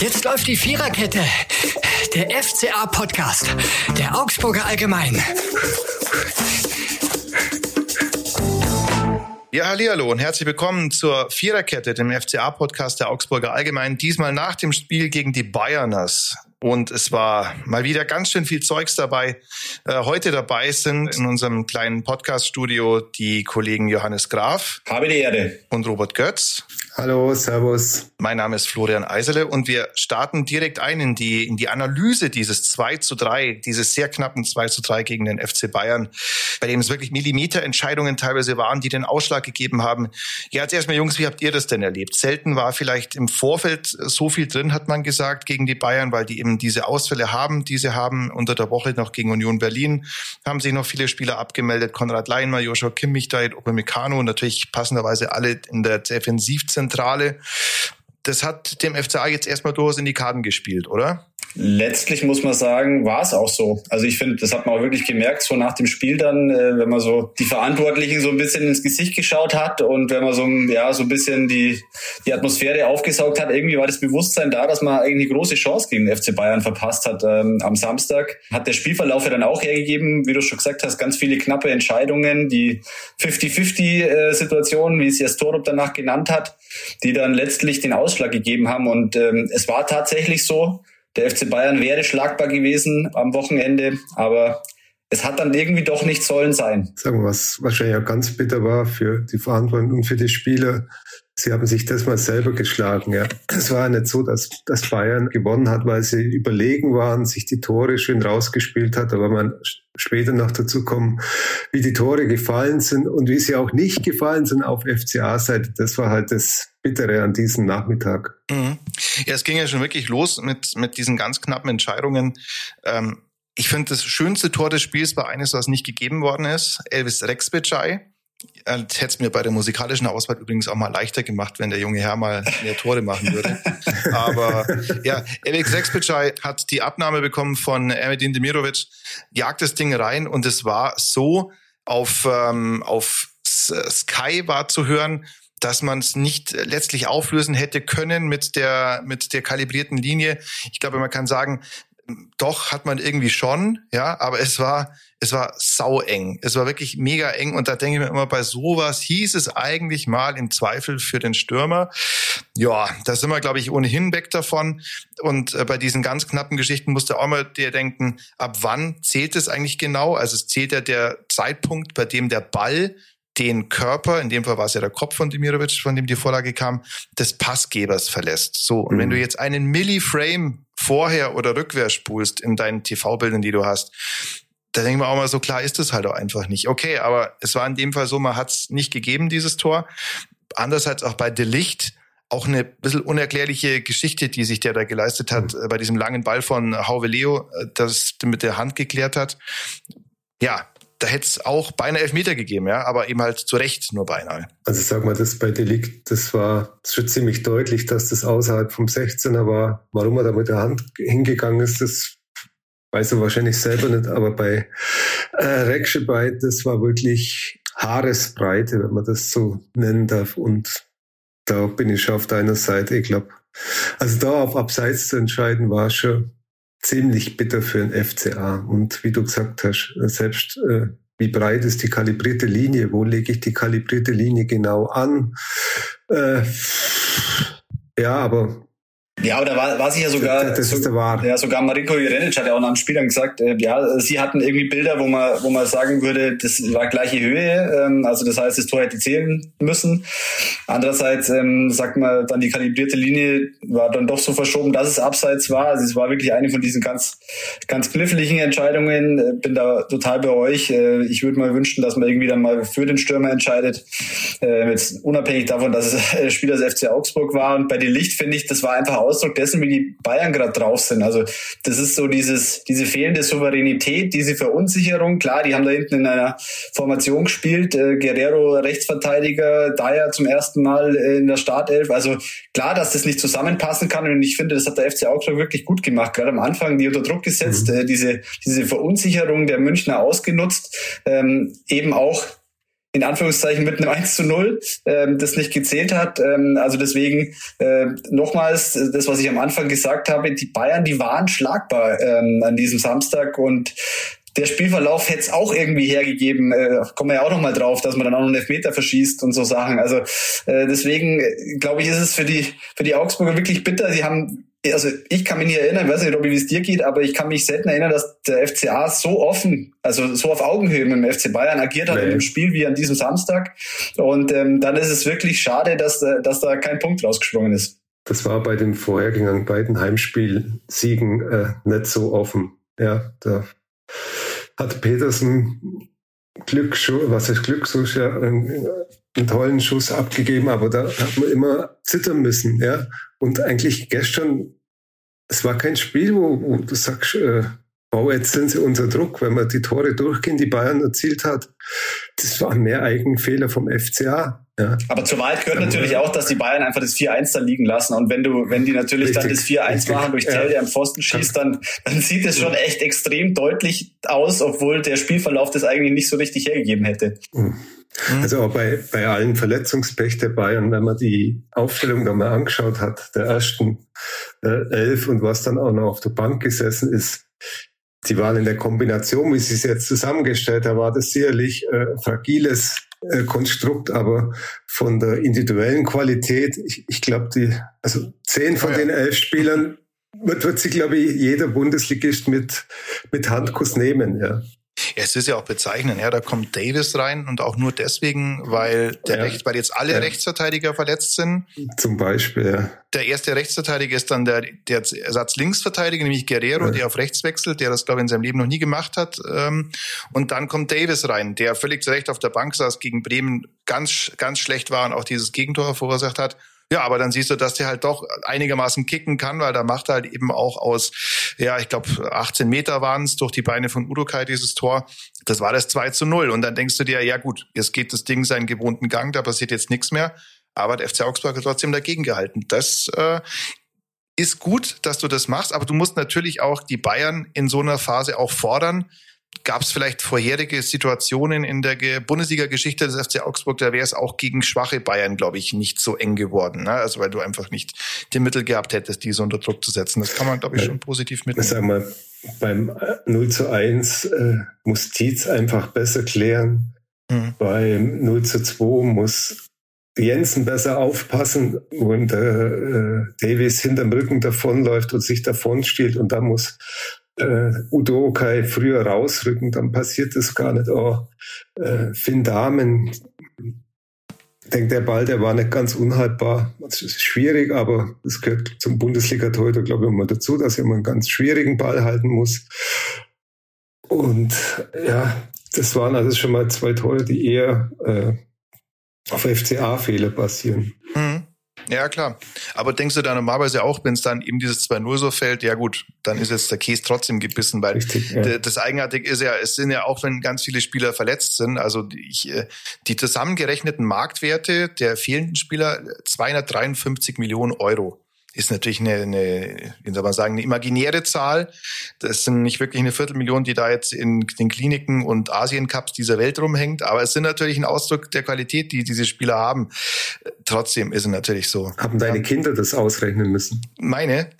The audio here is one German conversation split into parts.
Jetzt läuft die Viererkette. Der FCA-Podcast. Der Augsburger Allgemein. Ja, hallo und herzlich willkommen zur Viererkette, dem FCA-Podcast der Augsburger Allgemein. Diesmal nach dem Spiel gegen die Bayerners. Und es war mal wieder ganz schön viel Zeugs dabei. Äh, heute dabei sind in unserem kleinen Podcast-Studio die Kollegen Johannes Graf. Habe die Erde. Und Robert Götz. Hallo, Servus. Mein Name ist Florian Eisele und wir starten direkt ein in die, in die Analyse dieses 2 zu 3, dieses sehr knappen 2 zu 3 gegen den FC Bayern, bei dem es wirklich Millimeterentscheidungen teilweise waren, die den Ausschlag gegeben haben. Ja, jetzt erstmal Jungs, wie habt ihr das denn erlebt? Selten war vielleicht im Vorfeld so viel drin, hat man gesagt, gegen die Bayern, weil die eben diese Ausfälle haben, die sie haben. Unter der Woche noch gegen Union Berlin haben sich noch viele Spieler abgemeldet. Konrad Leinmer, Joshua Kimmich, da Upamecano, natürlich passenderweise alle in der Defensivzentrale Zentrale. Das hat dem FCA jetzt erstmal durchaus in die Karten gespielt, oder? Letztlich muss man sagen, war es auch so. Also ich finde, das hat man auch wirklich gemerkt, so nach dem Spiel dann, äh, wenn man so die Verantwortlichen so ein bisschen ins Gesicht geschaut hat und wenn man so, ja, so ein bisschen die, die Atmosphäre aufgesaugt hat, irgendwie war das Bewusstsein da, dass man eigentlich eine große Chance gegen den FC Bayern verpasst hat. Ähm, am Samstag hat der Spielverlauf ja dann auch hergegeben, wie du schon gesagt hast, ganz viele knappe Entscheidungen, die 50-50-Situation, äh, wie es jetzt Torup danach genannt hat, die dann letztlich den Ausschlag gegeben haben. Und ähm, es war tatsächlich so, der FC Bayern wäre schlagbar gewesen am Wochenende, aber es hat dann irgendwie doch nicht sollen sein. Sagen wir, was wahrscheinlich auch ganz bitter war für die Verantwortlichen und für die Spieler. Sie haben sich das mal selber geschlagen. Ja. Es war nicht so, dass, dass Bayern gewonnen hat, weil sie überlegen waren, sich die Tore schön rausgespielt hat, aber man später noch dazu kommen, wie die Tore gefallen sind und wie sie auch nicht gefallen sind auf FCA-Seite. Das war halt das Bittere an diesem Nachmittag. Mhm. Ja, es ging ja schon wirklich los mit, mit diesen ganz knappen Entscheidungen. Ähm, ich finde, das schönste Tor des Spiels war eines, was nicht gegeben worden ist. Elvis Rexbejai. Hätte es mir bei der musikalischen Auswahl übrigens auch mal leichter gemacht, wenn der junge Herr mal mehr Tore machen würde. Aber ja, Elvis Rexbejai hat die Abnahme bekommen von Ermedin Demirovic, jagt das Ding rein und es war so auf, ähm, auf Sky war zu hören, dass man es nicht letztlich auflösen hätte können mit der mit der kalibrierten Linie. Ich glaube, man kann sagen, doch hat man irgendwie schon, ja, aber es war es war sau eng. Es war wirklich mega eng und da denke ich mir immer bei sowas hieß es eigentlich mal im Zweifel für den Stürmer. Ja, da sind wir glaube ich ohnehin weg davon und äh, bei diesen ganz knappen Geschichten musste auch mal dir denken, ab wann zählt es eigentlich genau? Also es zählt ja der Zeitpunkt, bei dem der Ball den Körper, in dem Fall war es ja der Kopf von Demirovic, von dem die Vorlage kam, des Passgebers verlässt. So, und mhm. wenn du jetzt einen Milliframe vorher oder rückwärts spulst in deinen TV-Bildern, die du hast, da denken wir auch mal so, klar ist es halt auch einfach nicht. Okay, aber es war in dem Fall so, man hat es nicht gegeben, dieses Tor. Andererseits auch bei Delicht, auch eine bisschen unerklärliche Geschichte, die sich der da geleistet hat, mhm. bei diesem langen Ball von Hauve Leo, äh, das mit der Hand geklärt hat. Ja, da hätte es auch beinahe Elfmeter gegeben, ja, aber eben halt zu Recht nur beinahe. Also sag mal, das bei Delikt, das war schon ziemlich deutlich, dass das außerhalb vom 16er war. Warum er da mit der Hand hingegangen ist, das weiß er wahrscheinlich selber nicht, aber bei äh, Rekschebeit, das war wirklich Haaresbreite, wenn man das so nennen darf. Und da bin ich schon auf deiner Seite. Ich glaube, also da auf Abseits zu entscheiden, war schon ziemlich bitter für den FCA. Und wie du gesagt hast, selbst äh, wie breit ist die kalibrierte Linie, wo lege ich die kalibrierte Linie genau an? Äh, ja, aber ja, aber da war, war sich ja sogar, das, das ist der Wahr. ja, sogar Mariko Jurenic hat ja auch nach dem Spiel dann gesagt, äh, ja, sie hatten irgendwie Bilder, wo man, wo man sagen würde, das war gleiche Höhe, ähm, also das heißt, das Tor hätte zählen müssen. Andererseits ähm, sagt man dann, die kalibrierte Linie war dann doch so verschoben, dass es abseits war. Also es war wirklich eine von diesen ganz, ganz kniffligen Entscheidungen. Äh, bin da total bei euch. Äh, ich würde mal wünschen, dass man irgendwie dann mal für den Stürmer entscheidet, äh, jetzt unabhängig davon, dass es Spieler des FC Augsburg war. Und bei den Licht finde ich, das war einfach Ausdruck dessen, wie die Bayern gerade drauf sind. Also das ist so dieses, diese fehlende Souveränität, diese Verunsicherung. Klar, die haben da hinten in einer Formation gespielt. Äh, Guerrero Rechtsverteidiger, Dyer zum ersten Mal in der Startelf. Also klar, dass das nicht zusammenpassen kann. Und ich finde, das hat der FC Augsburg wirklich gut gemacht. Gerade am Anfang die unter Druck gesetzt, mhm. äh, diese, diese Verunsicherung der Münchner ausgenutzt. Ähm, eben auch in Anführungszeichen mit einem 1 zu 0 ähm, das nicht gezählt hat. Ähm, also deswegen äh, nochmals das, was ich am Anfang gesagt habe, die Bayern, die waren schlagbar ähm, an diesem Samstag und der Spielverlauf hätte es auch irgendwie hergegeben. Äh, kommen wir ja auch noch mal drauf, dass man dann auch noch einen Elfmeter verschießt und so Sachen. Also äh, deswegen äh, glaube ich, ist es für die für die Augsburger wirklich bitter. Sie haben also ich kann mich nicht erinnern, weiß nicht, Robby, wie es dir geht, aber ich kann mich selten erinnern, dass der FCA so offen, also so auf Augenhöhe mit dem FC Bayern agiert hat nee. in dem Spiel wie an diesem Samstag. Und ähm, dann ist es wirklich schade, dass, äh, dass da kein Punkt rausgesprungen ist. Das war bei den vorhergehenden beiden Heimspielsiegen äh, nicht so offen. Ja, da hat Petersen Glück, was heißt Glück, so ja, einen, tollen Schuss abgegeben, aber da hat man immer zittern müssen, ja. Und eigentlich gestern, es war kein Spiel, wo, wo du sagst, äh, wow, jetzt sind sie unter Druck, wenn man die Tore durchgehen, die Bayern erzielt hat. Das waren mehr Eigenfehler vom FCA. Ja. Aber zur Wahrheit gehört natürlich auch, dass die Bayern einfach das 4-1 dann liegen lassen. Und wenn du, wenn die natürlich richtig, dann das 4-1 machen durch Tell, der am Pfosten schießt, dann, dann sieht es schon echt extrem deutlich aus, obwohl der Spielverlauf das eigentlich nicht so richtig hergegeben hätte. Mhm. Also auch bei, bei allen Verletzungspech der Bayern, wenn man die Aufstellung da mal angeschaut hat, der ersten äh, elf und was dann auch noch auf der Bank gesessen ist, die waren in der Kombination, wie sie es jetzt zusammengestellt haben, war das sicherlich äh, fragiles äh, Konstrukt, aber von der individuellen Qualität, ich, ich glaube, die, also zehn von oh ja. den elf Spielern wird, wird sich, glaube ich, jeder Bundesligist mit, mit Handkuss nehmen, ja. Es ist ja auch bezeichnend, ja, da kommt Davis rein und auch nur deswegen, weil der ja. Recht, weil jetzt alle ja. Rechtsverteidiger verletzt sind. Zum Beispiel, ja. Der erste Rechtsverteidiger ist dann der, der Ersatz-Linksverteidiger, nämlich Guerrero, der auf rechts wechselt, der das, glaube ich, in seinem Leben noch nie gemacht hat. Ähm, und dann kommt Davis rein, der völlig zu Recht auf der Bank saß, gegen Bremen ganz, ganz schlecht war und auch dieses Gegentor verursacht hat. Ja, aber dann siehst du, dass der halt doch einigermaßen kicken kann, weil da macht er halt eben auch aus, ja, ich glaube, 18 Meter waren es durch die Beine von Udokai dieses Tor. Das war das 2 zu 0. Und dann denkst du dir, ja gut, jetzt geht das Ding seinen gewohnten Gang, da passiert jetzt nichts mehr. Aber der FC Augsburg hat trotzdem dagegen gehalten. Das äh, ist gut, dass du das machst, aber du musst natürlich auch die Bayern in so einer Phase auch fordern, Gab es vielleicht vorherige Situationen in der Bundesliga-Geschichte des FC Augsburg, da wäre es auch gegen schwache Bayern, glaube ich, nicht so eng geworden. Ne? Also weil du einfach nicht die Mittel gehabt hättest, diese unter Druck zu setzen. Das kann man, glaube ich, schon positiv mitnehmen. Sag mal, beim 0 zu 1 äh, muss Tietz einfach besser klären. Mhm. Beim 0 zu 2 muss Jensen besser aufpassen, wenn der äh, Davis hinterm Rücken davonläuft und sich davon stiehlt und da muss äh, Udo Kai früher rausrücken, dann passiert das gar nicht. Oh, äh, Finn Damen, ich denke, der Ball, der war nicht ganz unhaltbar. Das ist schwierig, aber es gehört zum Bundesliga-Torhüter, glaube ich, immer dazu, dass er immer einen ganz schwierigen Ball halten muss. Und ja, das waren also schon mal zwei Tore, die eher äh, auf FCA-Fehler basieren. Mhm. Ja, klar. Aber denkst du da normalerweise auch, wenn es dann eben dieses 2-0 so fällt, ja gut, dann ist jetzt der Käse trotzdem gebissen, weil Richtig, ja. das Eigenartige ist ja, es sind ja auch, wenn ganz viele Spieler verletzt sind, also ich, äh, die zusammengerechneten Marktwerte der fehlenden Spieler 253 Millionen Euro ist natürlich eine, eine, wie soll man sagen, eine imaginäre Zahl. Das sind nicht wirklich eine Viertelmillion, die da jetzt in den Kliniken und Asien-Cups dieser Welt rumhängt. Aber es sind natürlich ein Ausdruck der Qualität, die diese Spieler haben. Trotzdem ist es natürlich so. Haben deine. Kinder das ausrechnen müssen? Meine?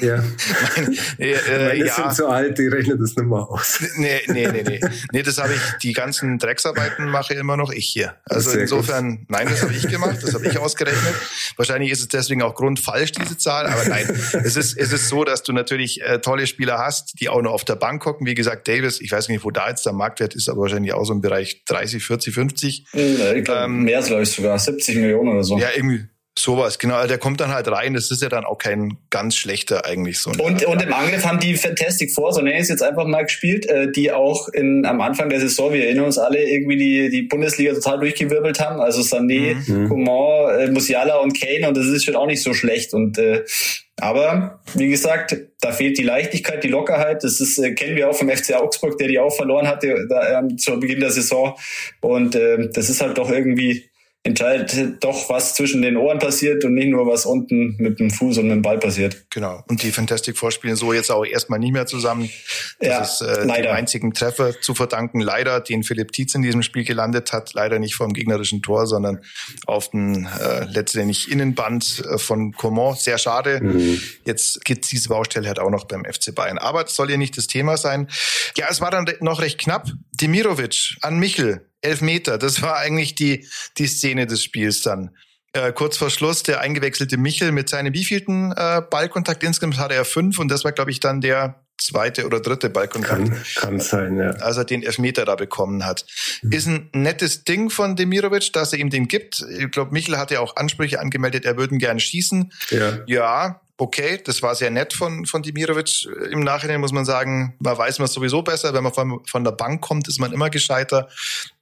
Ja. Meine, äh, Meine ja. sind so alt, die rechnen das nicht mehr aus. Nee, nee, nee, nee. Nee, das habe ich, die ganzen Drecksarbeiten mache immer noch ich hier. Also Sehr insofern, gut. nein, das habe ich gemacht, das habe ich ausgerechnet. Wahrscheinlich ist es deswegen auch grundfalsch, diese Zahl, aber nein, es ist, es ist so, dass du natürlich äh, tolle Spieler hast, die auch noch auf der Bank gucken. Wie gesagt, Davis, ich weiß nicht, wo da jetzt der Marktwert ist, aber wahrscheinlich auch so im Bereich 30, 40, 50. Ja, ich glaub, ähm, mehr, glaube ich, sogar 70 Millionen oder so. Ja, irgendwie Sowas, genau. Also der kommt dann halt rein. Das ist ja dann auch kein ganz schlechter eigentlich so. Und, und im Angriff haben die Fantastic Four, so nenne ich es jetzt einfach mal gespielt, äh, die auch in, am Anfang der Saison, wir erinnern uns alle, irgendwie die, die Bundesliga total durchgewirbelt haben. Also Sané, mhm. Coman, äh, Musiala und Kane und das ist schon auch nicht so schlecht. Und äh, aber wie gesagt, da fehlt die Leichtigkeit, die Lockerheit. Das ist, äh, kennen wir auch vom FC Augsburg, der die auch verloren hatte da, äh, zu Beginn der Saison. Und äh, das ist halt doch irgendwie entscheidet doch, was zwischen den Ohren passiert und nicht nur, was unten mit dem Fuß und mit dem Ball passiert. Genau. Und die Fantastic Four spielen so jetzt auch erstmal nicht mehr zusammen. Das Ja, ist äh, leider. dem einzigen Treffer zu verdanken, leider, den Philipp Tietz in diesem Spiel gelandet hat. Leider nicht vom gegnerischen Tor, sondern auf den äh, letztendlich Innenband äh, von Coman. Sehr schade. Mhm. Jetzt gibt's diese Baustelle halt auch noch beim FC Bayern. Aber das soll ja nicht das Thema sein. Ja, es war dann noch recht knapp. Demirovic an Michel, elf Meter. Das war eigentlich die, die Szene des Spiels dann. Äh, kurz vor Schluss der eingewechselte Michel mit seinem wievielten äh, Ballkontakt insgesamt hatte er fünf und das war glaube ich dann der zweite oder dritte Ballkontakt, Kann, kann sein, ja. als er den Elfmeter da bekommen hat. Ist ein nettes Ding von Demirovic, dass er ihm den gibt. Ich glaube, Michel hat ja auch Ansprüche angemeldet, er würden gern schießen. Ja, Ja, okay, das war sehr nett von, von Dimirovic. Im Nachhinein muss man sagen, man weiß man sowieso besser. Wenn man von, von der Bank kommt, ist man immer gescheiter.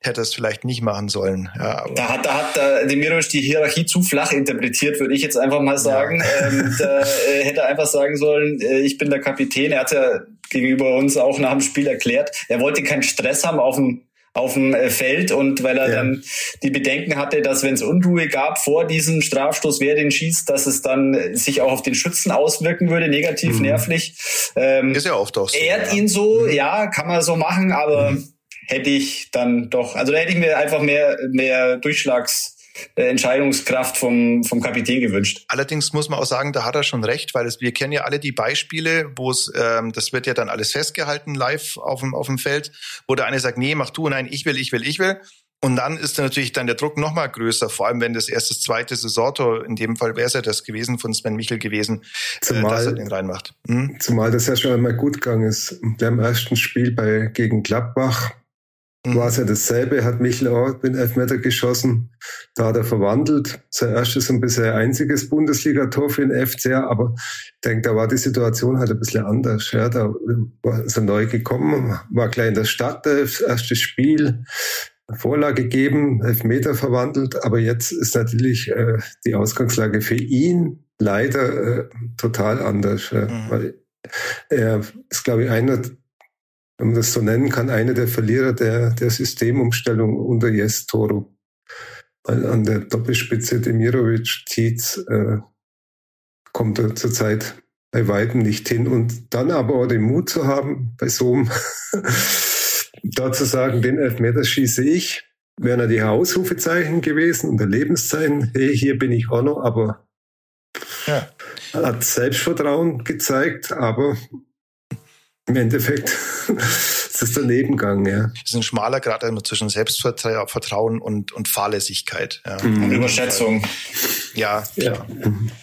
Hätte es vielleicht nicht machen sollen. Ja, Da hat, da hat äh, Demirovic die Hierarchie zu flach interpretiert, würde ich jetzt einfach mal sagen. Ähm, da äh, hätte einfach sagen sollen, äh, ich bin der Kapitän. Er hat ja gegenüber uns auch nach dem Spiel erklärt, er wollte keinen Stress haben auf dem auf dem äh, Feld und weil er Ja. dann die Bedenken hatte, dass wenn es Unruhe gab vor diesem Strafstoß, wer den schießt, dass es dann äh, sich auch auf den Schützen auswirken würde, negativ, nervlich. Ähm, ist ja oft auch so. ehrt ja. Mhm. ihn so, ja, kann man so machen, aber hätte ich dann doch, also da hätte ich mir einfach mehr, mehr Durchschlags, äh, Entscheidungskraft vom, vom Kapitän gewünscht. Allerdings muss man auch sagen, da hat er schon recht, weil es, wir kennen ja alle die Beispiele, wo es, ähm, das wird ja dann alles festgehalten live auf dem, auf dem Feld, wo der eine sagt, nee, mach du, nein, ich will, ich will, ich will. Und dann ist dann natürlich dann der Druck noch mal größer, vor allem wenn das erst das zweite Saisontor, in dem Fall wäre es ja das gewesen, von Sven Michel gewesen, äh, Zumal- dass er den reinmacht. Hm? zumal das ja schon einmal gut gegangen ist. Beim ersten Spiel bei, gegen Gladbach Mhm. war es ja dasselbe, hat Michel auch den Elfmeter geschossen. Da hat er verwandelt. Sein erstes und bisher einziges Bundesligator für den FCA, aber ich denke, da war die Situation halt ein bisschen anders. Ja, da war er neu gekommen, war gleich in der Stadt, das erste Spiel, Vorlage gegeben, Elfmeter verwandelt, aber jetzt ist natürlich äh, die Ausgangslage für ihn leider äh, total anders. Ja, Mhm. weil er ist, glaube ich, einer, wenn man das so nennen kann, einer der Verlierer der, der Systemumstellung unter Jes Toro. Weil an der Doppelspitze Demirovic Tietz äh, kommt er zurzeit bei weitem nicht hin. Und dann aber auch den Mut zu haben, bei so einem da zu sagen, den Elfmeter schieße ich, wären ja die Ausrufezeichen gewesen und der Lebenszeichen, hey, hier bin ich auch noch, aber Ja. hat Selbstvertrauen gezeigt, aber im Endeffekt ist es daneben gegangen, ja. Das ist ein schmaler Grad immer zwischen Selbstvertrauen und, und Fahrlässigkeit. Ja. Und Überschätzung. Ja, Ja.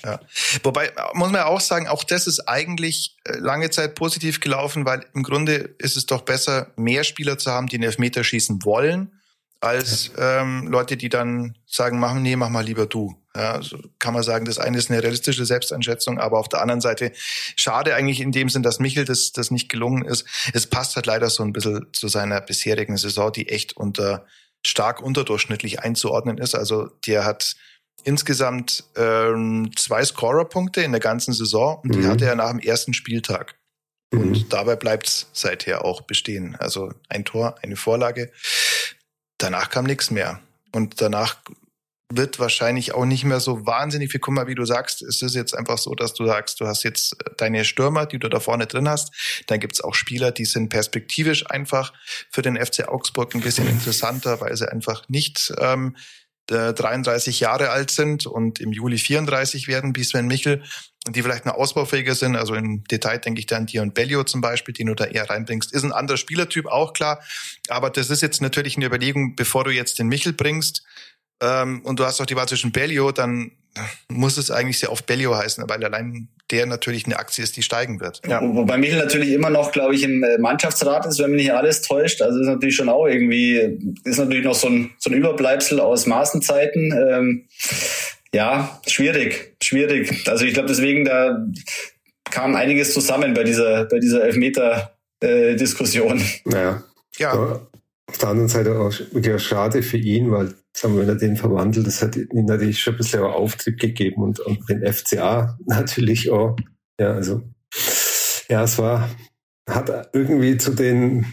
Ja. Wobei muss man ja auch sagen, auch das ist eigentlich äh, lange Zeit positiv gelaufen, weil im Grunde ist es doch besser, mehr Spieler zu haben, die den Elfmeter schießen wollen, als ähm, Leute, die dann sagen, mach, nee, mach mal lieber du. Ja, also kann man sagen, das eine ist eine realistische Selbsteinschätzung, aber auf der anderen Seite schade eigentlich in dem Sinn, dass Michel das, das nicht gelungen ist. Es passt halt leider so ein bisschen zu seiner bisherigen Saison, die echt unter stark unterdurchschnittlich einzuordnen ist. Also der hat insgesamt ähm, zwei Scorerpunkte in der ganzen Saison und die Mhm. hatte er nach dem ersten Spieltag. Mhm. Und dabei bleibt's seither auch bestehen. Also ein Tor, eine Vorlage. Danach kam nichts mehr. Und danach wird wahrscheinlich auch nicht mehr so wahnsinnig viel. Guck wie du sagst, es ist jetzt einfach so, dass du sagst, du hast jetzt äh, deine Stürmer, die du da vorne drin hast. Dann gibt's auch Spieler, die sind perspektivisch einfach für den FC Augsburg ein bisschen interessanter, weil sie einfach nicht ähm, äh, 33 Jahre alt sind und im Juli 34 werden, wie Sven Michel, und die vielleicht noch ausbaufähiger sind. Also im Detail denke ich da an Dion Bellio zum Beispiel, den du da eher reinbringst. Ist ein anderer Spielertyp, auch klar. Aber das ist jetzt natürlich eine Überlegung, bevor du jetzt den Michel bringst, ähm, und du hast auch die Wahl zwischen Bellio, dann muss es eigentlich sehr oft Bellio heißen, weil allein der natürlich eine Aktie ist, die steigen wird. Ja. Wobei Michel natürlich immer noch, glaube ich, im äh, Mannschaftsrat ist, wenn mich nicht alles täuscht. Also ist natürlich schon auch irgendwie, ist natürlich noch so ein, so ein Überbleibsel aus Maßenzeiten. Ähm, ja, schwierig, schwierig. Also ich glaube deswegen, da kam einiges zusammen bei dieser, bei dieser Elfmeter-Diskussion. Naja, Ja, aber auf der anderen Seite auch wirklich schade für ihn, weil sagen wir, wenn er den verwandelt, das hat ihm natürlich schon ein bisschen auch Auftrieb gegeben und, und den FCA natürlich auch. Ja, also ja, es war, hat irgendwie zu den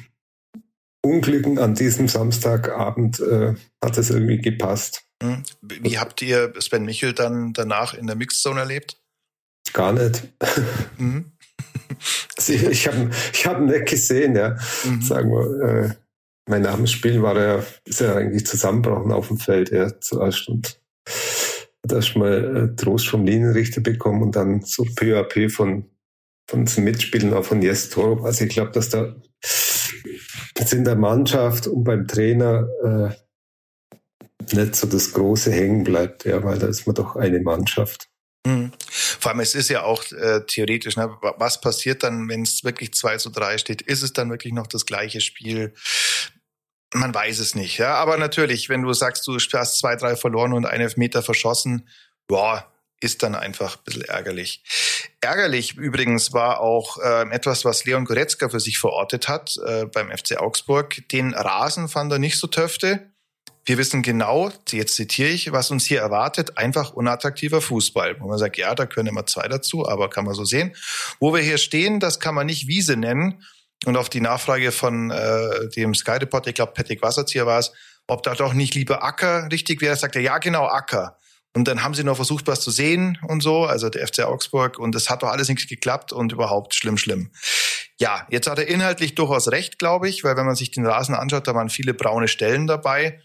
Unglücken an diesem Samstagabend äh, hat es irgendwie gepasst. Hm. Wie habt ihr Sven Michel dann danach in der Mixzone erlebt? Gar nicht. Mhm. Ich habe ich hab ihn nicht gesehen, ja. Mhm. Sagen wir, äh, mein Namensspiel war er, ist er eigentlich zusammenbrochen auf dem Feld, ja, zuerst und hat erst mal äh, Trost vom Linienrichter bekommen und dann so peu à peu von, von den Mitspielern auch von Jes Toro. Also ich glaube, dass da jetzt in der Mannschaft und beim Trainer äh, nicht so das Große hängen bleibt, ja, weil da ist man doch eine Mannschaft. Mhm. Vor allem, es ist ja auch äh, theoretisch, ne, was passiert dann, wenn es wirklich 2 zu 3 steht? Ist es dann wirklich noch das gleiche Spiel? Man weiß es nicht, ja. Aber natürlich, wenn du sagst, du hast zwei, drei verloren und einen Meter verschossen, boah, ist dann einfach ein bisschen ärgerlich. Ärgerlich übrigens war auch äh, etwas, was Leon Goretzka für sich verortet hat äh, beim FC Augsburg. Den Rasen fand er nicht so töfte. Wir wissen genau, jetzt zitiere ich, was uns hier erwartet, einfach unattraktiver Fußball. Wo man sagt, ja, da können immer zwei dazu, aber kann man so sehen. Wo wir hier stehen, das kann man nicht Wiese nennen. Und auf die Nachfrage von äh, dem Sky Reporter, ich glaube Patrick Wasserzieher war es, ob da doch nicht lieber Acker richtig wäre, sagt er, ja genau, Acker. Und dann haben sie noch versucht, was zu sehen und so, also der FC Augsburg, und es hat doch alles nichts geklappt und überhaupt schlimm, schlimm. Ja, jetzt hat er inhaltlich durchaus recht, glaube ich, weil wenn man sich den Rasen anschaut, da waren viele braune Stellen dabei.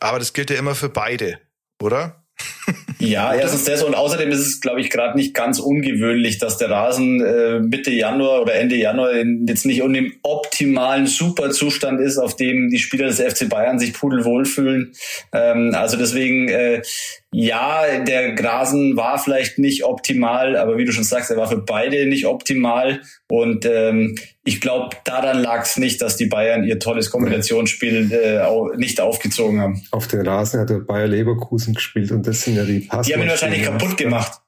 Aber das gilt ja immer für beide, oder? Ja, erstens das und außerdem ist es, glaube ich, gerade nicht ganz ungewöhnlich, dass der Rasen äh, Mitte Januar oder Ende Januar jetzt nicht in dem optimalen Superzustand ist, auf dem die Spieler des FC Bayern sich pudelwohl fühlen. Ähm, also deswegen äh, ja, der Grasen war vielleicht nicht optimal, aber wie du schon sagst, er war für beide nicht optimal. Und ähm, ich glaube, daran lag es nicht, dass die Bayern ihr tolles Kombinationsspiel äh, nicht aufgezogen haben. Auf den Rasen hat der Bayer Leverkusen gespielt und das sind ja die Pass. Die haben ihn wahrscheinlich kaputt gemacht.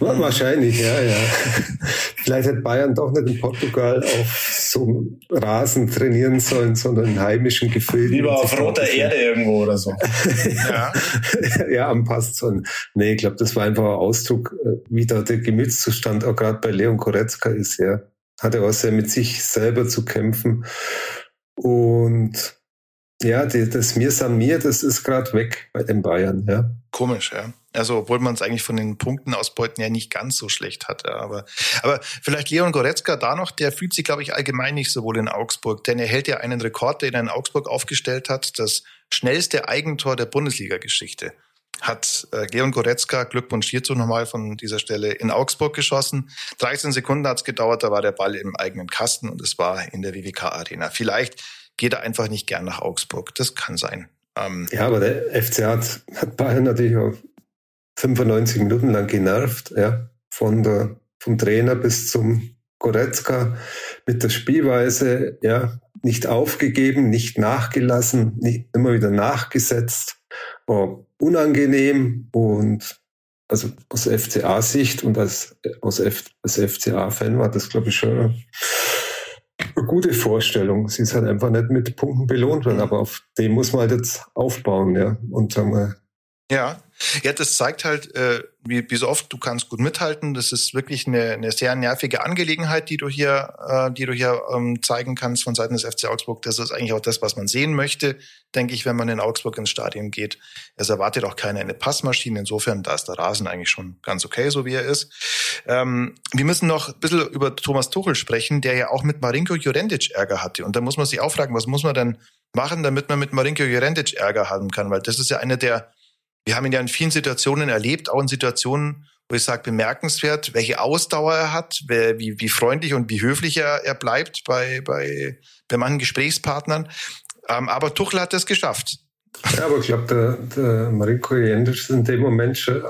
Ja, wahrscheinlich, ja, ja. Vielleicht hätte Bayern doch nicht in Portugal auf so einem Rasen trainieren sollen, sondern in heimischen Gefilden. Lieber auf roter Erde irgendwo oder so. ja. ja, am Passon. Nee, ich glaube, das war einfach ein Ausdruck, äh, wie da der Gemütszustand auch gerade bei Leon Koretzka ist, ja. Hatte auch sehr mit sich selber zu kämpfen. Und ja, die, das Mir san mir, das ist gerade weg bei den Bayern, ja. Komisch, ja. Also, obwohl man es eigentlich von den Punkten ausbeuten ja nicht ganz so schlecht hatte. Aber, aber vielleicht Leon Goretzka da noch, der fühlt sich, glaube ich, allgemein nicht so wohl in Augsburg, denn er hält ja einen Rekord, den er in Augsburg aufgestellt hat, das schnellste Eigentor der Bundesliga-Geschichte. Hat äh, Leon Goretzka, Glückwunsch hierzu nochmal von dieser Stelle, in Augsburg geschossen. 13 Sekunden hat es gedauert, da war der Ball im eigenen Kasten und es war in der WWK-Arena. Vielleicht geht er einfach nicht gern nach Augsburg. Das kann sein. Ähm, ja, aber der FC hat, hat Bayern natürlich auch 95 Minuten lang genervt, ja, von der, vom Trainer bis zum Goretzka mit der Spielweise, ja, nicht aufgegeben, nicht nachgelassen, nicht immer wieder nachgesetzt, war unangenehm und also aus FCA-Sicht und als, aus F, als FCA-Fan war das, glaube ich, schon eine gute Vorstellung. Sie ist halt einfach nicht mit Punkten belohnt worden, aber auf dem muss man halt jetzt aufbauen, ja. Und sagen wir, ja, ja, das zeigt halt, äh, wie, wie so oft, du kannst gut mithalten. Das ist wirklich eine, eine sehr nervige Angelegenheit, die du hier, äh, die du hier ähm, zeigen kannst von Seiten des FC Augsburg. Das ist eigentlich auch das, was man sehen möchte, denke ich, wenn man in Augsburg ins Stadion geht. Es erwartet auch keiner eine Passmaschine. Insofern, da ist der Rasen eigentlich schon ganz okay, so wie er ist. Ähm, wir müssen noch ein bisschen über Thomas Tuchel sprechen, der ja auch mit Marinko Jurendic Ärger hatte. Und da muss man sich auch fragen, was muss man denn machen, damit man mit Marinko Jurendic Ärger haben kann? Weil das ist ja eine der wir haben ihn ja in vielen Situationen erlebt, auch in Situationen, wo ich sage, bemerkenswert, welche Ausdauer er hat, wie, wie freundlich und wie höflich er, er bleibt bei, bei, bei manchen Gesprächspartnern. Ähm, aber Tuchel hat das geschafft. Ja, aber ich glaube, der, der Marinko Jendic ist in dem Moment schon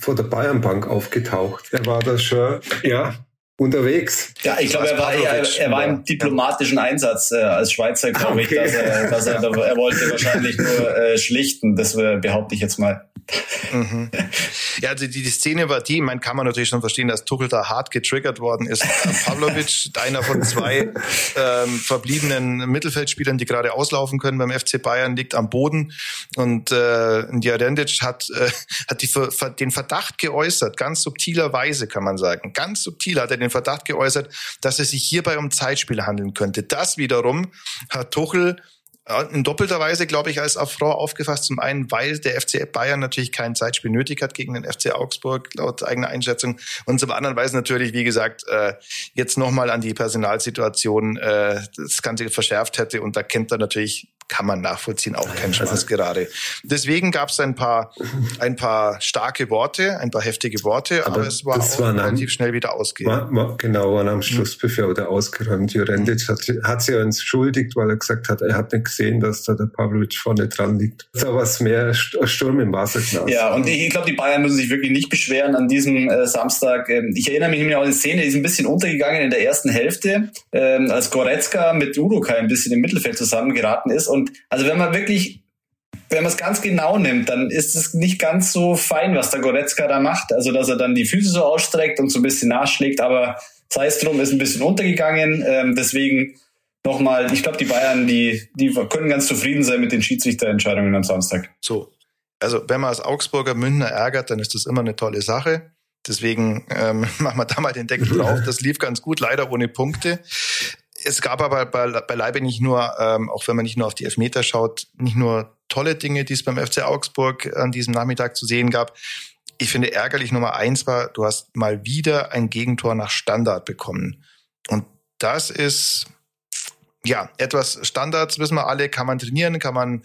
vor der Bayernbank aufgetaucht. Er war da schon, ja, unterwegs. Ja, ich glaube, er war, er, er war im diplomatischen Einsatz äh, als Schweizer, glaube okay. ich. Dass er, dass er, er wollte wahrscheinlich nur äh, schlichten, das behaupte ich jetzt mal. Mhm. Ja, die, die Szene war die, man kann man natürlich schon verstehen, dass Tuchel da hart getriggert worden ist. Pavlovic, einer von zwei ähm, verbliebenen Mittelfeldspielern, die gerade auslaufen können beim FC Bayern, liegt am Boden und äh, Jarendic hat, äh, hat die, den Verdacht geäußert, ganz subtilerweise kann man sagen. Ganz subtil hat er den Verdacht geäußert, dass es sich hierbei um Zeitspiele handeln könnte. Das wiederum hat Tuchel in doppelter Weise, glaube ich, als Affront aufgefasst. Zum einen, weil der FC Bayern natürlich kein Zeitspiel nötig hat gegen den FC Augsburg, laut eigener Einschätzung. Und zum anderen, weil es natürlich, wie gesagt, äh, jetzt nochmal an die Personalsituation äh, das Ganze verschärft hätte. Und da kennt er natürlich kann man nachvollziehen, auch kein Spaß also, gerade. Deswegen gab es ein paar, ein paar starke Worte, ein paar heftige Worte, aber, aber es war auch war relativ schnell wieder ausgehen. War, war, genau, waren am Schlussbefehl oder ausgeräumt. Jurendic hat, hat sich entschuldigt, weil er gesagt hat, er hat nicht gesehen, dass da der Pavlovic vorne dran liegt. Da war es mehr Sturm im Wasserglas. Ja, und ich, ich glaube, die Bayern müssen sich wirklich nicht beschweren an diesem äh, Samstag. Ähm, ich erinnere mich an eine Szene, die ist ein bisschen untergegangen in der ersten Hälfte, ähm, als Goretzka mit Urukai ein bisschen im Mittelfeld zusammengeraten ist und also wenn man wirklich, wenn man es ganz genau nimmt, dann ist es nicht ganz so fein, was der Goretzka da macht. Also dass er dann die Füße so ausstreckt und so ein bisschen nachschlägt, aber sei es drum, ist ein bisschen untergegangen. Ähm, deswegen nochmal, ich glaube, die Bayern, die, die können ganz zufrieden sein mit den Schiedsrichterentscheidungen am Samstag. So. Also wenn man als Augsburger Münchner ärgert, dann ist das immer eine tolle Sache. Deswegen ähm, machen wir da mal den Deckel drauf. Das lief ganz gut, leider ohne Punkte es gab aber bei, beileibe nicht nur, ähm, auch wenn man nicht nur auf die Elfmeter schaut, nicht nur tolle Dinge, die es beim FC Augsburg an diesem Nachmittag zu sehen gab. Ich finde ärgerlich Nummer eins war, du hast mal wieder ein Gegentor nach Standard bekommen. Und das ist, ja, etwas Standards, wissen wir alle, kann man trainieren, kann man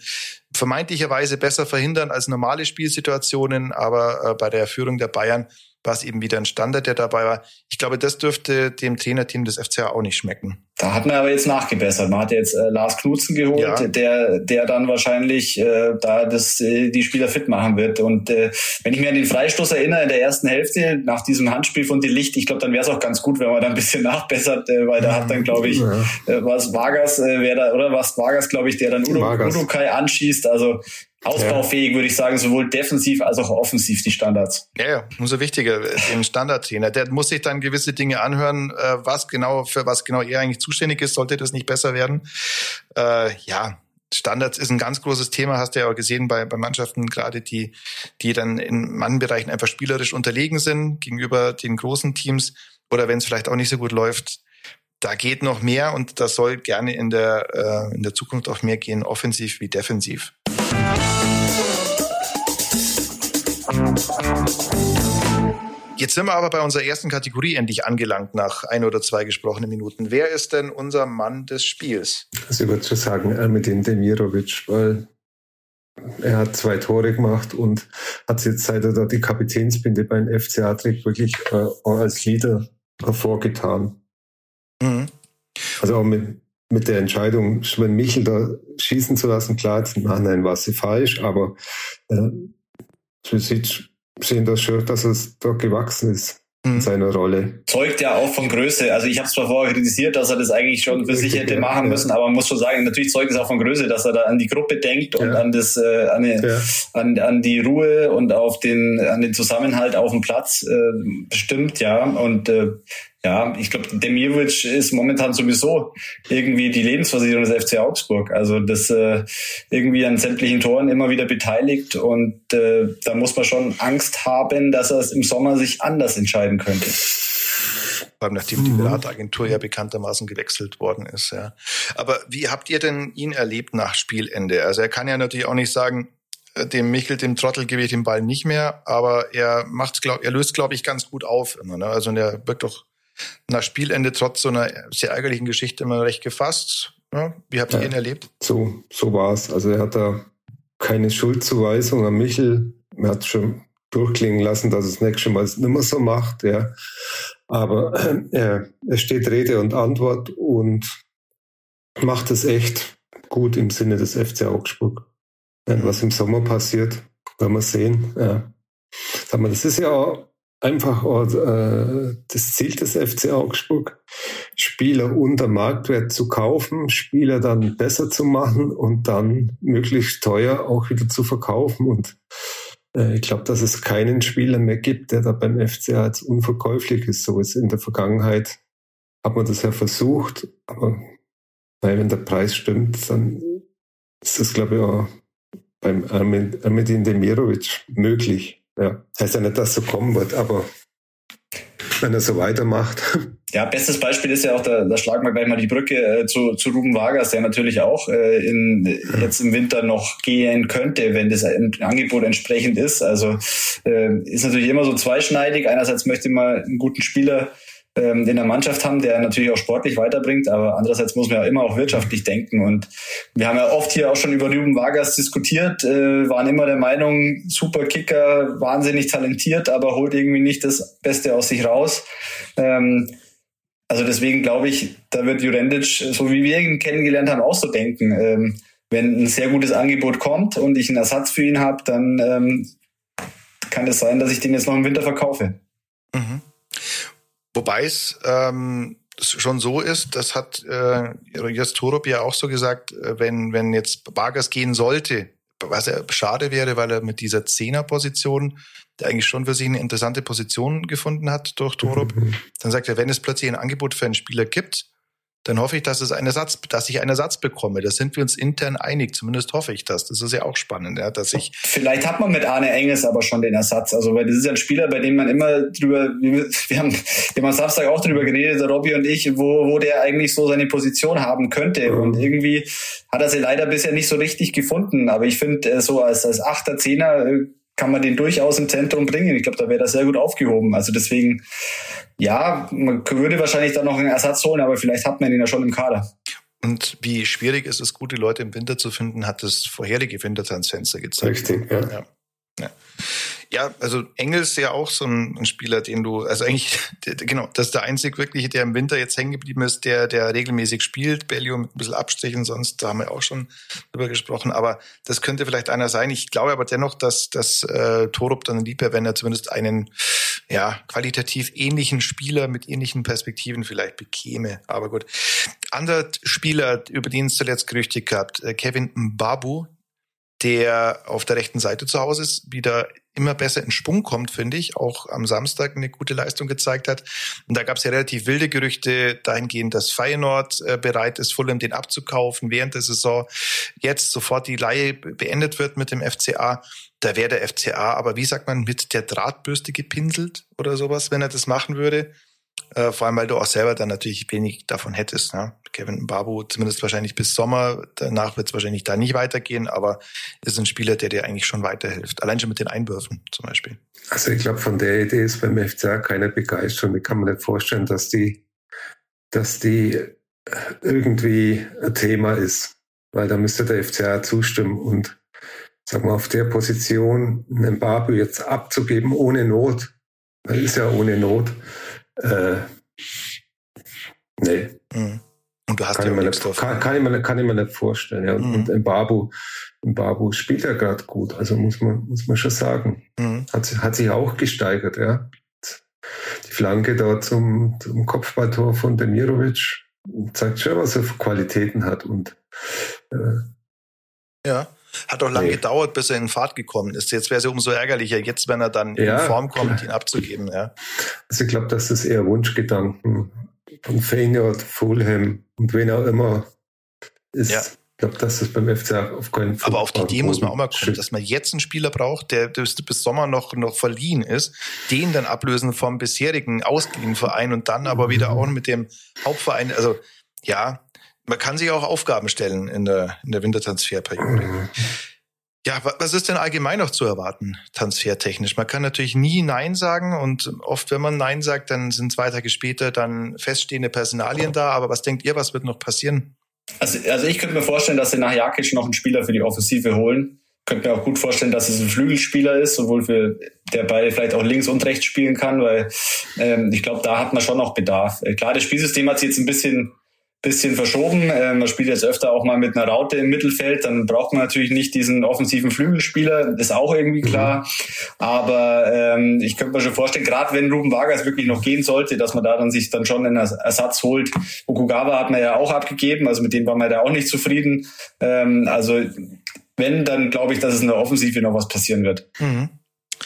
vermeintlicherweise besser verhindern als normale Spielsituationen, aber äh, bei der Führung der Bayern war es eben wieder ein Standard, der dabei war. Ich glaube, das dürfte dem Trainerteam des FCA auch nicht schmecken. Da hat man aber jetzt nachgebessert. Man hat jetzt äh, Lars Knutzen geholt, ja. der, der dann wahrscheinlich äh, da das, äh, die Spieler fit machen wird. Und äh, wenn ich mir an den Freistoß erinnere, in der ersten Hälfte, nach diesem Handspiel von Delicht, ich glaube, dann wäre es auch ganz gut, wenn man da ein bisschen nachbessert, äh, weil da hat dann, glaube ich, ja. äh, was Vargas, äh, wer da, oder was Vargas, glaube ich, der dann Udo, Urukai anschießt. Also ausbaufähig, ja. würde ich sagen, sowohl defensiv als auch offensiv die Standards. Ja, ja, umso wichtiger, den Standardtrainer. Der muss sich dann gewisse Dinge anhören, äh, was genau, für was genau er eigentlich zuständig ist, sollte das nicht besser werden. Äh, ja, Standards ist ein ganz großes Thema, hast du ja auch gesehen bei, bei Mannschaften gerade, die, die dann in manchen Bereichen einfach spielerisch unterlegen sind gegenüber den großen Teams oder wenn es vielleicht auch nicht so gut läuft. Da geht noch mehr und das soll gerne in der, äh, in der Zukunft auch mehr gehen, offensiv wie defensiv. Jetzt sind wir aber bei unserer ersten Kategorie endlich angelangt nach ein oder zwei gesprochenen Minuten. Wer ist denn unser Mann des Spiels? Also ich würde schon sagen, Ermedin Demirovic, weil er hat zwei Tore gemacht und hat jetzt, seit er da die Kapitänsbinde beim FCA trägt, wirklich äh, als Leader hervorgetan. Mhm. Also auch mit, mit der Entscheidung, Sven Michel da schießen zu lassen, klar, jetzt im Nachhinein war sie falsch, aber äh, wir sehen das schon, dass es da gewachsen ist in mhm. seiner Rolle. Zeugt ja auch von Größe. Also ich habe es zwar vorher kritisiert, dass er das eigentlich schon für sich hätte machen müssen, aber man muss schon sagen, natürlich zeugt es auch von Größe, dass er da an die Gruppe denkt und ja. an das, äh, an, ja. an, an die Ruhe und auf den, an den Zusammenhalt auf dem Platz äh, bestimmt, ja. Und äh, ja, ich glaube, Demirovic ist momentan sowieso irgendwie die Lebensversicherung des FC Augsburg. Also das äh, irgendwie an sämtlichen Toren immer wieder beteiligt und äh, da muss man schon Angst haben, dass er es im Sommer sich anders entscheiden könnte. Vor allem nachdem die mhm. Beratagentur ja bekanntermaßen gewechselt worden ist. Ja. Aber wie habt ihr denn ihn erlebt nach Spielende? Also er kann ja natürlich auch nicht sagen, äh, dem Michel, dem Trottel gebe ich den Ball nicht mehr, aber er macht, glaub, er löst, glaube ich, ganz gut auf immer. Ne? Also er wirkt doch nach Spielende trotz so einer sehr ärgerlichen Geschichte immer recht gefasst. Ja, wie habt ihr ja, ihn erlebt? So, so war es. Also er hat da keine Schuldzuweisung an Michel. Er hat schon durchklingen lassen, dass es nächstes Mal nicht mehr so macht. Ja. Aber äh, er, er steht Rede und Antwort und macht es echt gut im Sinne des FC Augsburg. Ja, was im Sommer passiert, werden wir sehen. Ja. Sag mal, das ist ja auch einfach äh, das Ziel des FC Augsburg, Spieler unter Marktwert zu kaufen, Spieler dann besser zu machen und dann möglichst teuer auch wieder zu verkaufen. Und äh, ich glaube, dass es keinen Spieler mehr gibt, der da beim FCA als unverkäuflich ist. So ist in der Vergangenheit hat man das ja versucht, aber nein, wenn der Preis stimmt, dann ist das, glaube ich, auch beim Armedin Demirovic möglich. Ja, heißt ja nicht, dass so kommen wird, aber wenn er so weitermacht. Ja, bestes Beispiel ist ja auch, da, da schlagen wir gleich mal die Brücke äh, zu, zu Ruben Vargas, der natürlich auch äh, in, jetzt im Winter noch gehen könnte, wenn das Angebot entsprechend ist. Also äh, ist natürlich immer so zweischneidig. Einerseits möchte man einen guten Spieler ähm, in der Mannschaft haben, der natürlich auch sportlich weiterbringt, aber andererseits muss man ja immer auch wirtschaftlich denken. Und wir haben ja oft hier auch schon über Ruben Vargas diskutiert, äh, waren immer der Meinung, super Kicker, wahnsinnig talentiert, aber holt irgendwie nicht das Beste aus sich raus. Ähm, also deswegen glaube ich, da wird Jurendic, so wie wir ihn kennengelernt haben, auch so denken. Ähm, wenn ein sehr gutes Angebot kommt und ich einen Ersatz für ihn habe, dann ähm, kann es sein, dass ich den jetzt noch im Winter verkaufe. Mhm. Wobei es ähm, schon so ist, das hat äh, Jas Torup ja auch so gesagt, äh, wenn, wenn jetzt Vargas gehen sollte, was ja schade wäre, weil er mit dieser Zehnerposition, der eigentlich schon für sich eine interessante Position gefunden hat durch Torup, mhm. dann sagt er, wenn es plötzlich ein Angebot für einen Spieler gibt, dann hoffe ich, dass es einen Ersatz, dass ich einen Ersatz bekomme. Da sind wir uns intern einig. Zumindest hoffe ich das. Das ist ja auch spannend, ja, dass ich. Vielleicht hat man mit Arne Enges aber schon den Ersatz. Also, weil das ist ja ein Spieler, bei dem man immer drüber, wir haben, wir haben am Samstag auch drüber geredet, der Robby und ich, wo, wo der eigentlich so seine Position haben könnte. Mhm. Und irgendwie hat er sie leider bisher nicht so richtig gefunden. Aber ich finde, äh, so als, als Achter, Zehner, äh, kann man den durchaus im Zentrum bringen. Ich glaube, da wäre das sehr gut aufgehoben. Also deswegen, ja, man würde wahrscheinlich dann noch einen Ersatz holen, aber vielleicht hat man ihn ja schon im Kader. Und wie schwierig ist es, gute Leute im Winter zu finden, hat das vorherige Wintertransfenster gezeigt. Richtig, ja. ja. ja. Ja, also Engels ist ja auch so ein, ein, Spieler, den du, also eigentlich, der, genau, das ist der einzige wirkliche, der im Winter jetzt hängen geblieben ist, der, der regelmäßig spielt. Bellio mit ein bisschen Abstrichen, sonst da haben wir auch schon drüber gesprochen. Aber das könnte vielleicht einer sein. Ich glaube aber dennoch, dass, dass äh, Torup dann lieber, wenn er zumindest einen ja, qualitativ ähnlichen Spieler mit ähnlichen Perspektiven vielleicht bekäme. Aber gut. Anderer Spieler, über den es zuletzt Gerüchte gab, äh, Kevin Mbabu, der auf der rechten Seite zu Hause ist, wieder immer besser in Schwung kommt, finde ich. Auch am Samstag eine gute Leistung gezeigt hat. Und da gab es ja relativ wilde Gerüchte dahingehend, dass Feyenoord äh, bereit ist, Fulham den abzukaufen während der Saison. Jetzt sofort die Leihe beendet wird mit dem FCA. Da wäre der FCA, aber wie sagt man, mit der Drahtbürste gepinselt oder sowas, wenn er das machen würde. Äh, vor allem, weil du auch selber dann natürlich wenig davon hättest. Ne? Kevin Babu zumindest wahrscheinlich bis Sommer. Danach wird es wahrscheinlich da nicht weitergehen, aber ist ein Spieler, der dir eigentlich schon weiterhilft. Allein schon mit den Einwürfen zum Beispiel. Also ich glaube, von der Idee ist beim FCA keine Begeisterung. Ich kann mir nicht vorstellen, dass die, dass die irgendwie ein Thema ist. Weil da müsste der FCA zustimmen und sag mal, auf der Position einen Babu jetzt abzugeben ohne Not, weil ist ja ohne Not, äh, nee. Mhm. Und du hast kann, ja ich nicht, kann, kann, ich mir, kann ich mir nicht vorstellen. Ja. Mhm. Und Mbabu, Mbabu spielt ja gerade gut, also muss man, muss man schon sagen. Mhm. Hat, hat sich auch gesteigert, ja. Die Flanke da zum, zum Kopfballtor von Demirovic zeigt schon, was er für Qualitäten hat. Und äh, ja. Hat auch lange nee. gedauert, bis er in Fahrt gekommen ist. Jetzt wäre es ja umso ärgerlicher, jetzt, wenn er dann ja, in Form kommt, ihn abzugeben. Ja. Also ich glaube, das eher Wunschgedanken von Feyenoord, Fulham und wen auch immer ist. Ja. Ich glaube, das beim FC auf keinen Fall. Aber auf die Idee muss man auch mal kommen, dass man jetzt einen Spieler braucht, der bis, Sommer noch, noch verliehen ist, den dann ablösen vom bisherigen ausgeliehenen Verein und dann aber wieder mhm. auch mit dem Hauptverein. Also ja, man kann sich auch Aufgaben stellen in der, in der Wintertransferperiode. Mhm. Ja, was ist denn allgemein noch zu erwarten, transfertechnisch? Man kann natürlich nie Nein sagen und oft, wenn man Nein sagt, dann sind zwei Tage später dann feststehende Personalien da. Aber was denkt ihr, was wird noch passieren? Also, also ich könnte mir vorstellen, dass sie nach Jakic noch einen Spieler für die Offensive holen. Könnte mir auch gut vorstellen, dass es ein Flügelspieler ist, sowohl für der beide vielleicht auch links und rechts spielen kann, weil ähm, ich glaube, da hat man schon noch Bedarf. Äh, klar, das Spielsystem hat sich jetzt ein bisschen bisschen verschoben. Ähm, man spielt jetzt öfter auch mal mit einer Raute im Mittelfeld, dann braucht man natürlich nicht diesen offensiven Flügelspieler, ist auch irgendwie mhm. klar. Aber ähm, ich könnte mir schon vorstellen, gerade wenn Ruben Vargas wirklich noch gehen sollte, dass man da dann sich dann schon einen Ersatz holt. Okugawa hat man ja auch abgegeben, also mit dem war man ja auch nicht zufrieden. Ähm, also wenn, dann glaube ich, dass es in der Offensive noch was passieren wird. Mhm.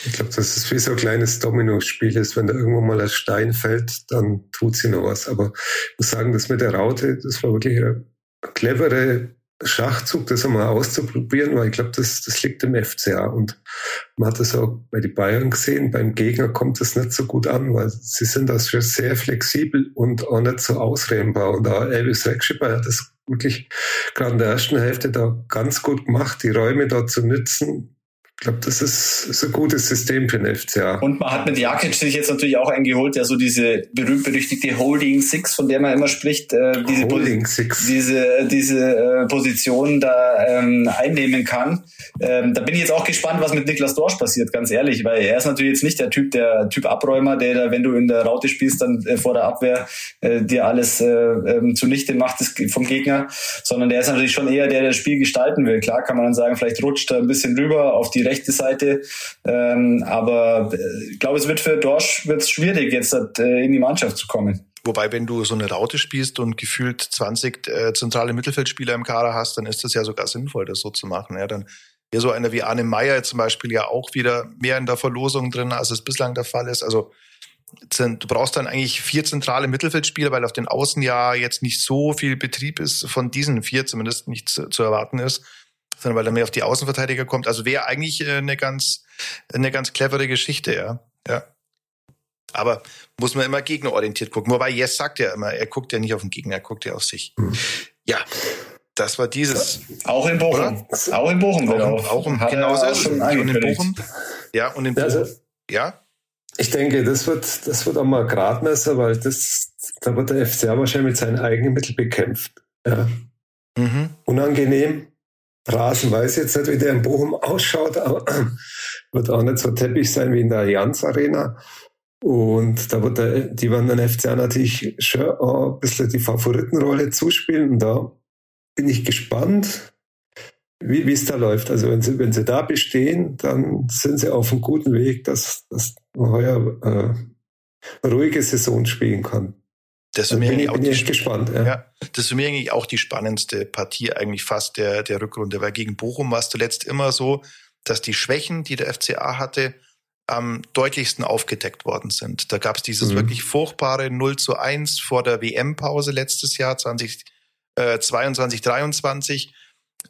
Ich glaube, dass es wie so ein kleines Domino-Spiel ist. Wenn da irgendwo mal ein Stein fällt, dann tut sie noch was. Aber ich muss sagen, das mit der Raute, das war wirklich eine clevere Schachzug, das einmal auszuprobieren, weil ich glaube, das, das liegt im FCA. Und man hat das auch bei den Bayern gesehen. Beim Gegner kommt es nicht so gut an, weil sie sind da schon sehr flexibel und auch nicht so ausrennbar. Und da Elvis Rexschipper hat das wirklich gerade in der ersten Hälfte da ganz gut gemacht, die Räume da zu nützen, ich glaube, das ist, ist ein gutes System für den FCA. Und man hat mit Jakic sich jetzt natürlich auch eingeholt, der so diese berühmt-berüchtigte Holding Six, von der man immer spricht, äh, diese, Holding Six. diese, diese äh, Position da ähm, einnehmen kann. Ähm, da bin ich jetzt auch gespannt, was mit Niklas Dorsch passiert, ganz ehrlich, weil er ist natürlich jetzt nicht der Typ, der Typ Abräumer, der da, wenn du in der Raute spielst, dann äh, vor der Abwehr äh, dir alles äh, ähm, zunichte macht des, vom Gegner, sondern der ist natürlich schon eher der, der das Spiel gestalten will. Klar kann man dann sagen, vielleicht rutscht er ein bisschen rüber auf die rechte Seite. Ähm, aber äh, ich glaube, es wird für Dorsch wird's schwierig, jetzt äh, in die Mannschaft zu kommen. Wobei, wenn du so eine Raute spielst und gefühlt 20 äh, zentrale Mittelfeldspieler im Kader hast, dann ist das ja sogar sinnvoll, das so zu machen. Ja, dann wäre so einer wie Arne Meyer zum Beispiel ja auch wieder mehr in der Verlosung drin, als es bislang der Fall ist. Also du brauchst dann eigentlich vier zentrale Mittelfeldspieler, weil auf den Außen ja jetzt nicht so viel Betrieb ist, von diesen vier zumindest nicht zu, zu erwarten ist sondern weil er mehr auf die Außenverteidiger kommt. Also wäre eigentlich äh, eine ganz, eine ganz clevere Geschichte, ja. Ja. Aber muss man immer gegnerorientiert gucken. Wobei Jess sagt ja immer, er guckt ja nicht auf den Gegner, er guckt ja auf sich. Hm. Ja, das war dieses. Auch in Bochum. Oder? Auch in Bochum. Auch, auch, auch im, genau so ist Und in Bochum. Ja, und in Bochum. Also, ja. Ich denke, das wird, das wird auch mal Gradmesser, weil das, da wird der FCA wahrscheinlich mit seinen eigenen Mitteln bekämpft. Ja. Mhm. Unangenehm, Rasen weiß jetzt nicht, wie der in Bochum ausschaut, aber wird auch nicht so teppich sein wie in der Allianz Arena. Und da wird der, die werden den FCA natürlich schon ein bisschen die Favoritenrolle zuspielen. Und da bin ich gespannt, wie es da läuft. Also wenn sie, wenn sie da bestehen, dann sind sie auf einem guten Weg, dass, dass man heuer äh, ruhige Saison spielen kann. Das ist für mich eigentlich auch die, gespannt, ja. ja. Das ist für mich eigentlich auch die spannendste Partie eigentlich fast der, der Rückrunde, weil gegen Bochum war es zuletzt immer so, dass die Schwächen, die der FCA hatte, am deutlichsten aufgedeckt worden sind. Da gab es dieses mhm. wirklich furchtbare 0 zu 1 vor der WM-Pause letztes Jahr 2022, äh, 23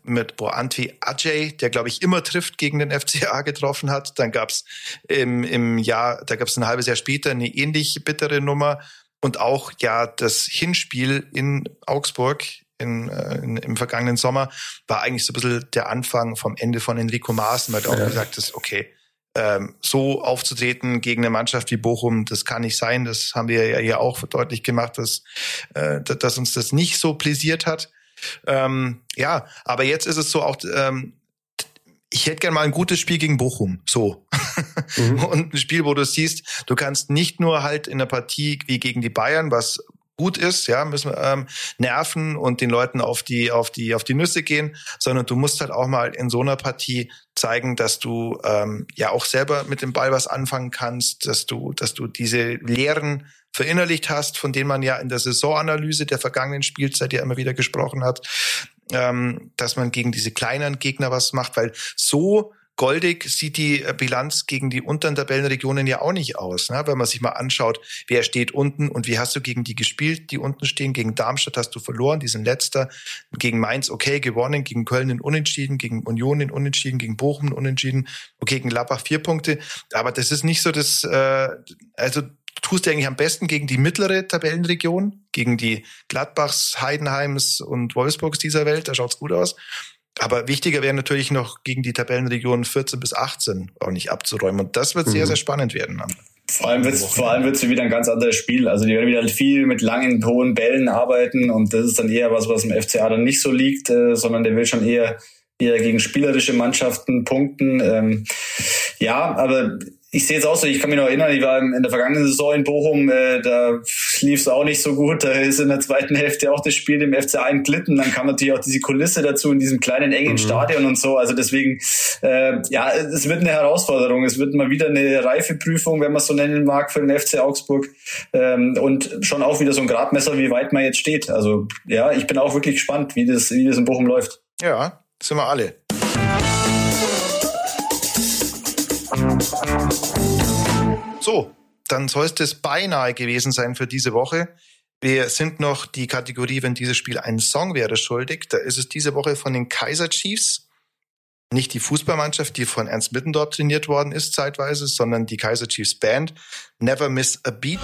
mit boah, Antwi Ajay, der glaube ich immer trifft, gegen den FCA getroffen hat. Dann gab es im, im Jahr, da gab es ein halbes Jahr später eine ähnlich bittere Nummer und auch ja das Hinspiel in Augsburg in, äh, in, im vergangenen Sommer war eigentlich so ein bisschen der Anfang vom Ende von Enrico Maaßen, weil du auch gesagt hast, okay, ähm, so aufzutreten gegen eine Mannschaft wie Bochum, das kann nicht sein. Das haben wir ja hier auch deutlich gemacht, dass, äh, dass uns das nicht so pläsiert hat. Ähm, ja, aber jetzt ist es so auch, ähm, ich hätte gerne mal ein gutes Spiel gegen Bochum. So. Mhm. Und ein Spiel, wo du siehst, du kannst nicht nur halt in der Partie wie gegen die Bayern, was gut ist, ja, müssen ähm, nerven und den Leuten auf die auf die auf die Nüsse gehen, sondern du musst halt auch mal in so einer Partie zeigen, dass du ähm, ja auch selber mit dem Ball was anfangen kannst, dass du dass du diese Lehren verinnerlicht hast, von denen man ja in der Saisonanalyse der vergangenen Spielzeit ja immer wieder gesprochen hat, ähm, dass man gegen diese kleineren Gegner was macht, weil so goldig sieht die äh, Bilanz gegen die unteren Tabellenregionen ja auch nicht aus. Ne? Wenn man sich mal anschaut, wer steht unten und wie hast du gegen die gespielt, die unten stehen. Gegen Darmstadt hast du verloren, die sind letzter. Gegen Mainz okay gewonnen, gegen Köln in Unentschieden, gegen Union in Unentschieden, gegen Bochum in Unentschieden, okay, gegen Lappach vier Punkte. Aber das ist nicht so das, äh, also tust du eigentlich am besten gegen die mittlere Tabellenregion, gegen die Gladbachs, Heidenheims und Wolfsburgs dieser Welt, da schaut's gut aus. Aber wichtiger wäre natürlich noch gegen die Tabellenregion 14 bis 18 auch nicht abzuräumen. Und das wird mhm. sehr, sehr spannend werden. Vor allem wird's, vor allem wird's wieder ein ganz anderes Spiel. Also die werden wieder viel mit langen, hohen Bällen arbeiten und das ist dann eher was, was im FCA dann nicht so liegt, äh, sondern der will schon eher eher gegen spielerische Mannschaften punkten. Ähm, ja, aber ich sehe es auch so, ich kann mich noch erinnern, ich war in der vergangenen Saison in Bochum, äh, da lief es auch nicht so gut. Da ist in der zweiten Hälfte auch das Spiel im FC entglitten. Dann kam natürlich auch diese Kulisse dazu in diesem kleinen, engen mhm. Stadion und so. Also deswegen, äh, ja, es wird eine Herausforderung. Es wird mal wieder eine Reifeprüfung, wenn man es so nennen mag, für den FC Augsburg. Ähm, und schon auch wieder so ein Gradmesser, wie weit man jetzt steht. Also ja, ich bin auch wirklich gespannt, wie das, wie das in Bochum läuft. Ja, sind wir alle. So, dann soll es das beinahe gewesen sein für diese Woche. Wir sind noch die Kategorie, wenn dieses Spiel ein Song wäre, schuldig. Da ist es diese Woche von den Kaiser Chiefs. Nicht die Fußballmannschaft, die von Ernst Mittendorf trainiert worden ist zeitweise, sondern die Kaiser Chiefs Band. Never Miss a Beat.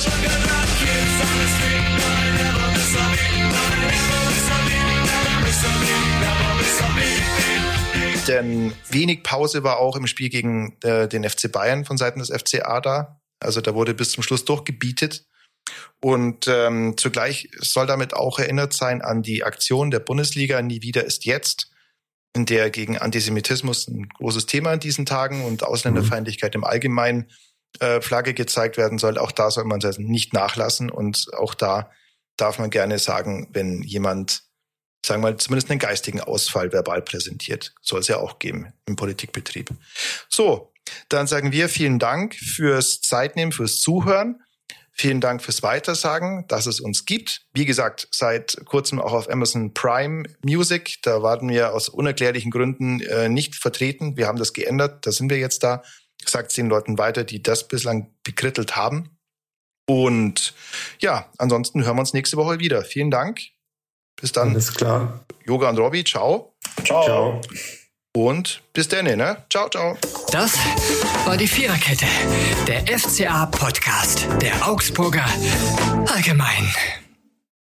Denn wenig Pause war auch im Spiel gegen äh, den FC Bayern von Seiten des FCA da. Also da wurde bis zum Schluss durchgebietet. Und ähm, zugleich soll damit auch erinnert sein an die Aktion der Bundesliga Nie wieder ist jetzt, in der gegen Antisemitismus ein großes Thema in diesen Tagen und Ausländerfeindlichkeit im Allgemeinen äh, Flagge gezeigt werden soll. Auch da soll man nicht nachlassen und auch da darf man gerne sagen, wenn jemand, sagen wir mal, zumindest einen geistigen Ausfall verbal präsentiert, soll es ja auch geben im Politikbetrieb. So, dann sagen wir vielen Dank fürs Zeitnehmen, fürs Zuhören. Vielen Dank fürs Weitersagen, dass es uns gibt. Wie gesagt, seit kurzem auch auf Amazon Prime Music. Da waren wir aus unerklärlichen Gründen äh, nicht vertreten. Wir haben das geändert. Da sind wir jetzt da. Sagt es den Leuten weiter, die das bislang bekrittelt haben. Und ja, ansonsten hören wir uns nächste Woche wieder. Vielen Dank. Bis dann. Alles klar. Yoga und Robby, ciao. Ciao. ciao. Und bis dann, ne? Ciao, ciao. Das war die Viererkette, der FCA-Podcast der Augsburger Allgemein.